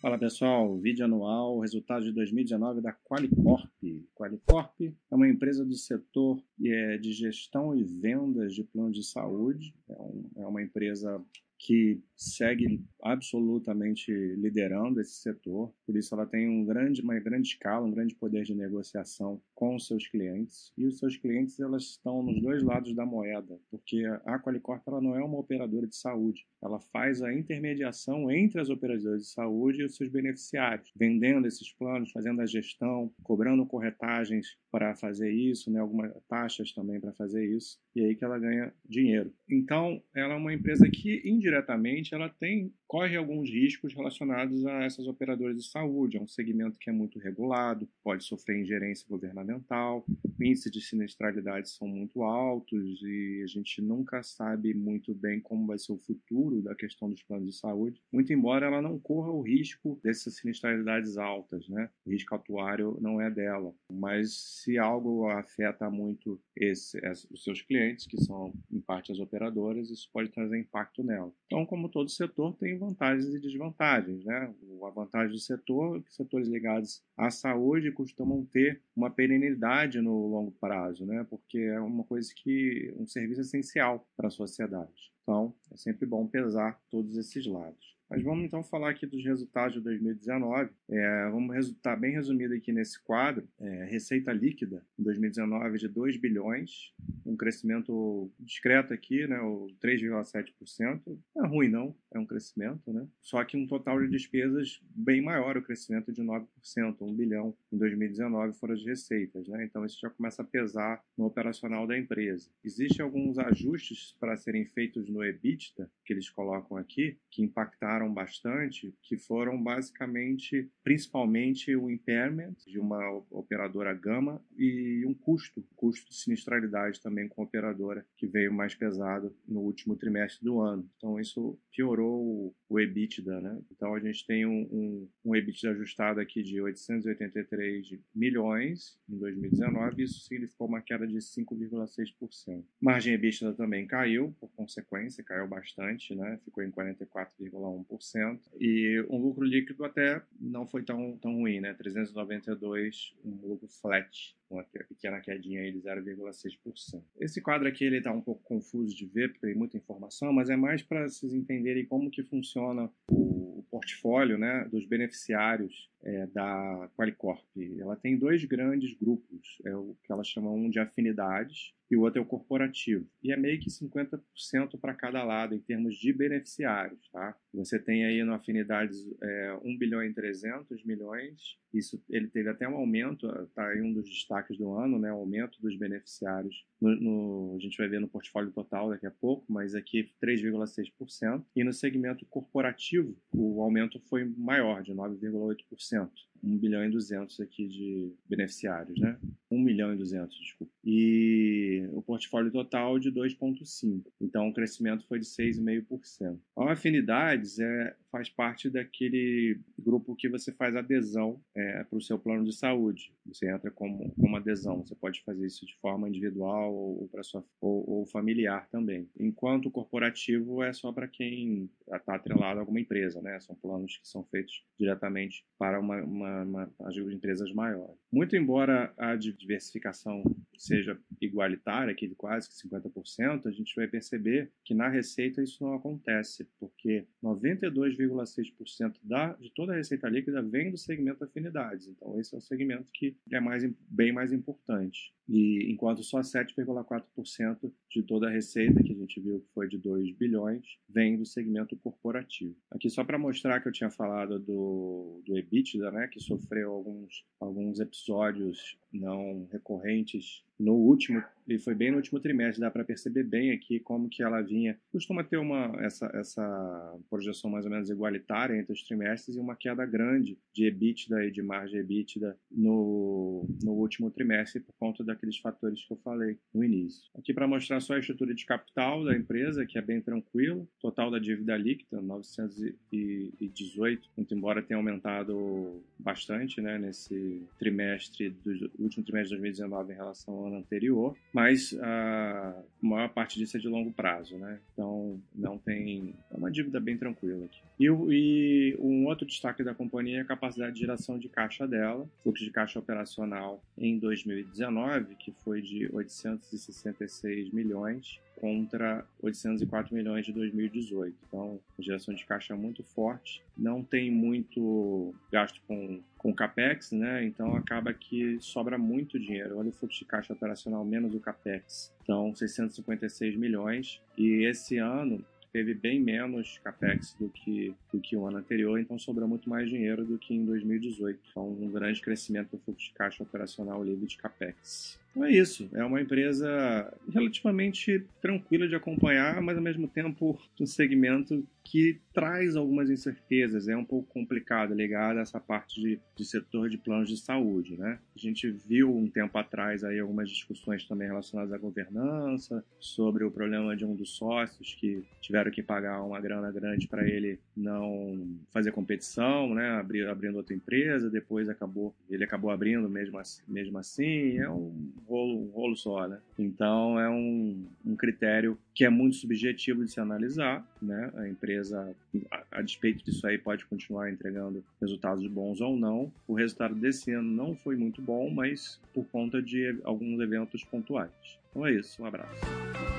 Fala pessoal, vídeo anual, resultado de 2019 da Qualicorp. Qualicorp é uma empresa do setor é, de gestão e vendas de planos de saúde. É, é uma empresa que segue absolutamente liderando esse setor, por isso ela tem um grande, uma grande escala, um grande poder de negociação com os seus clientes, e os seus clientes elas estão nos dois lados da moeda, porque a Qualicorp ela não é uma operadora de saúde, ela faz a intermediação entre as operadoras de saúde e os seus beneficiários, vendendo esses planos, fazendo a gestão, cobrando corretagens para fazer isso, né, algumas taxas também para fazer isso, e aí que ela ganha dinheiro. Então, ela é uma empresa que indiretamente ela tem corre alguns riscos relacionados a essas operadoras de saúde. É um segmento que é muito regulado, pode sofrer ingerência governamental, índices de sinistralidade são muito altos e a gente nunca sabe muito bem como vai ser o futuro da questão dos planos de saúde, muito embora ela não corra o risco dessas sinistralidades altas, né? O risco atuário não é dela, mas se algo afeta muito esse, os seus clientes, que são em parte as operadoras, isso pode trazer impacto nela. Então, como todo setor, tem vantagens e desvantagens. Né? A vantagem do setor é que setores ligados à saúde costumam ter uma perenidade no longo prazo, né? porque é uma coisa que um serviço essencial para a sociedade. Então, é sempre bom pesar todos esses lados. Mas vamos então falar aqui dos resultados de 2019. É, vamos estar bem resumido aqui nesse quadro. É, receita líquida em 2019 de 2 bilhões, um crescimento discreto aqui, né, o 3,7%. Não é ruim não, é um crescimento, né? Só que um total de despesas bem maior, o crescimento de 9%, 1 bilhão em 2019 foram as receitas, né? Então isso já começa a pesar no operacional da empresa. Existem alguns ajustes para serem feitos no EBITDA, que eles colocam aqui, que impactaram bastante, que foram basicamente, principalmente o impairment de uma operadora gama e um custo, custo de sinistralidade também com a operadora, que veio mais pesado no último trimestre do ano. Então isso piorou o EBITDA, né? Então a gente tem um, um, um EBITDA ajustado aqui de 883 milhões em 2019, isso significou uma queda de 5,6%. Margem EBITDA também caiu, por consequência, caiu bastante, né? Ficou em 44,1%. E um lucro líquido até não foi tão, tão ruim, né? 392, um lucro flat, uma pequena quedinha aí de 0,6%. Esse quadro aqui ele está um pouco confuso de ver, porque tem muita informação, mas é mais para vocês entenderem como que funciona o portfólio né, dos beneficiários é, da Qualicorp. Ela tem dois grandes grupos, é o que ela chama um de afinidades e o outro é o corporativo. E é meio que 50% para cada lado em termos de beneficiários. Tá? Você tem aí no afinidades é, 1 bilhão e 300 milhões, isso ele teve até um aumento, está aí um dos destaques do ano, né, o aumento dos beneficiários. No, no, a gente vai ver no portfólio total daqui a pouco, mas aqui 3,6%. E no segmento corporativo, o aumento foi maior, de 9,8%. 100%. 1 bilhão e 200 aqui de beneficiários, né? 1 milhão e 200, desculpa. E o portfólio total de 2,5. Então o crescimento foi de 6,5%. A afinidades é, faz parte daquele grupo que você faz adesão é, para o seu plano de saúde. Você entra como, como adesão. Você pode fazer isso de forma individual ou, para sua, ou, ou, familiar também. Enquanto o corporativo é só para quem está atrelado a alguma empresa, né? São planos que são feitos diretamente para uma, uma, as empresas maiores. Muito embora a diversificação seja igualitária, aqui de quase que 50%, a gente vai perceber que na receita isso não acontece, porque 92,6% da, de toda a receita líquida vem do segmento afinidades. Então, esse é o segmento que é mais, bem mais importante. E enquanto só 7,4% de toda a receita, que a gente viu que foi de 2 bilhões, vem do segmento corporativo. Aqui só para mostrar que eu tinha falado do, do EBITDA, né, que sofreu alguns, alguns episódios não recorrentes no último, e foi bem no último trimestre, dá para perceber bem aqui como que ela vinha. Costuma ter uma essa, essa projeção mais ou menos igualitária entre os trimestres e uma queda grande de EBITDA e de margem EBITDA no, no último trimestre por conta daqueles fatores que eu falei no início. Aqui para mostrar só a estrutura de capital da empresa, que é bem tranquilo. Total da dívida líquida, 918, muito embora tenha aumentado bastante né, nesse trimestre, do último trimestre de 2019 em relação ao ano anterior, mas a maior parte disso é de longo prazo, né? Então não tem uma dívida bem tranquila aqui. E, e, um outro destaque da companhia é a capacidade de geração de caixa dela, fluxo de caixa operacional em 2019, que foi de 866 milhões contra 804 milhões de 2018. Então, geração de caixa é muito forte, não tem muito gasto com, com capex, né? Então acaba que sobra muito dinheiro. Olha o fluxo de caixa operacional menos o capex. Então, 656 milhões. E esse ano teve bem menos capex do que, do que o ano anterior, então sobrou muito mais dinheiro do que em 2018. Então, um grande crescimento do fluxo de caixa operacional livre de capex. Então é isso. É uma empresa relativamente tranquila de acompanhar, mas ao mesmo tempo um segmento que traz algumas incertezas. É um pouco complicado ligado a essa parte de, de setor de planos de saúde, né? A gente viu um tempo atrás aí algumas discussões também relacionadas à governança, sobre o problema de um dos sócios que tiveram que pagar uma grana grande para ele não fazer competição, né? Abrir, abrindo outra empresa, depois acabou ele acabou abrindo mesmo assim. Mesmo assim. É um um rolo só, né? Então é um, um critério que é muito subjetivo de se analisar, né? A empresa, a, a despeito disso aí, pode continuar entregando resultados bons ou não. O resultado desse ano não foi muito bom, mas por conta de alguns eventos pontuais. Então é isso, um abraço.